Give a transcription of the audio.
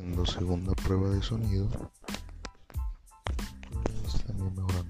haciendo segunda prueba de sonido. Pues también mejorando